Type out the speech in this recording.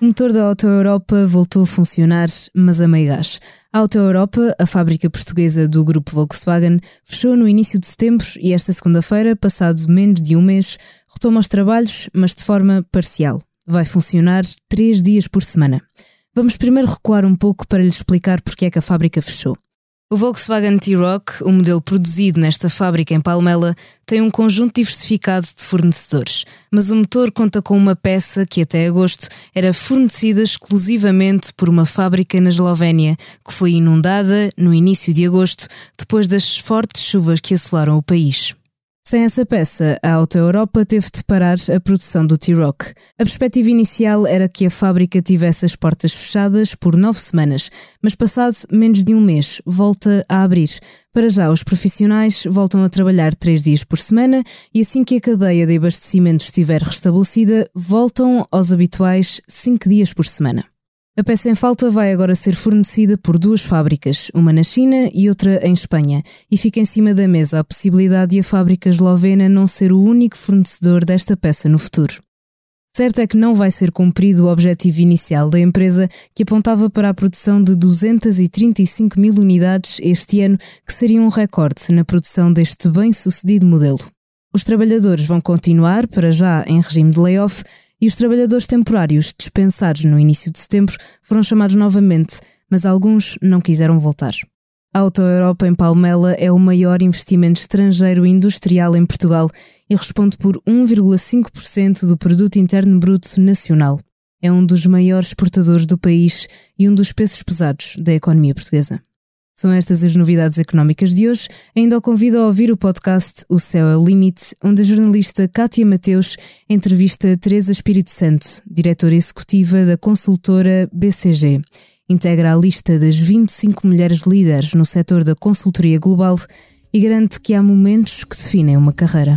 O motor da Auto Europa voltou a funcionar, mas a meio gás. A Auto Europa, a fábrica portuguesa do grupo Volkswagen, fechou no início de setembro e esta segunda-feira, passado menos de um mês, retoma os trabalhos, mas de forma parcial. Vai funcionar três dias por semana. Vamos primeiro recuar um pouco para lhe explicar porque é que a fábrica fechou. O Volkswagen T-Roc, o modelo produzido nesta fábrica em Palmela, tem um conjunto diversificado de fornecedores, mas o motor conta com uma peça que até agosto era fornecida exclusivamente por uma fábrica na Eslovénia, que foi inundada no início de agosto, depois das fortes chuvas que assolaram o país. Sem essa peça, a Auto Europa teve de parar a produção do T-Rock. A perspectiva inicial era que a fábrica tivesse as portas fechadas por nove semanas, mas passado menos de um mês, volta a abrir. Para já, os profissionais voltam a trabalhar três dias por semana e assim que a cadeia de abastecimento estiver restabelecida, voltam aos habituais cinco dias por semana. A peça em falta vai agora ser fornecida por duas fábricas, uma na China e outra em Espanha, e fica em cima da mesa a possibilidade de a fábrica eslovena não ser o único fornecedor desta peça no futuro. Certo é que não vai ser cumprido o objetivo inicial da empresa, que apontava para a produção de 235 mil unidades este ano, que seria um recorde na produção deste bem-sucedido modelo. Os trabalhadores vão continuar, para já, em regime de layoff e os trabalhadores temporários dispensados no início de setembro foram chamados novamente, mas alguns não quiseram voltar. A Auto Europa em Palmela é o maior investimento estrangeiro industrial em Portugal e responde por 1,5% do produto interno bruto nacional. É um dos maiores exportadores do país e um dos pesos pesados da economia portuguesa. São estas as novidades económicas de hoje. Ainda o convido a ouvir o podcast O Céu é o Limite, onde a jornalista Kátia Mateus entrevista Teresa Espírito Santo, diretora executiva da consultora BCG. Integra a lista das 25 mulheres líderes no setor da consultoria global e garante que há momentos que definem uma carreira.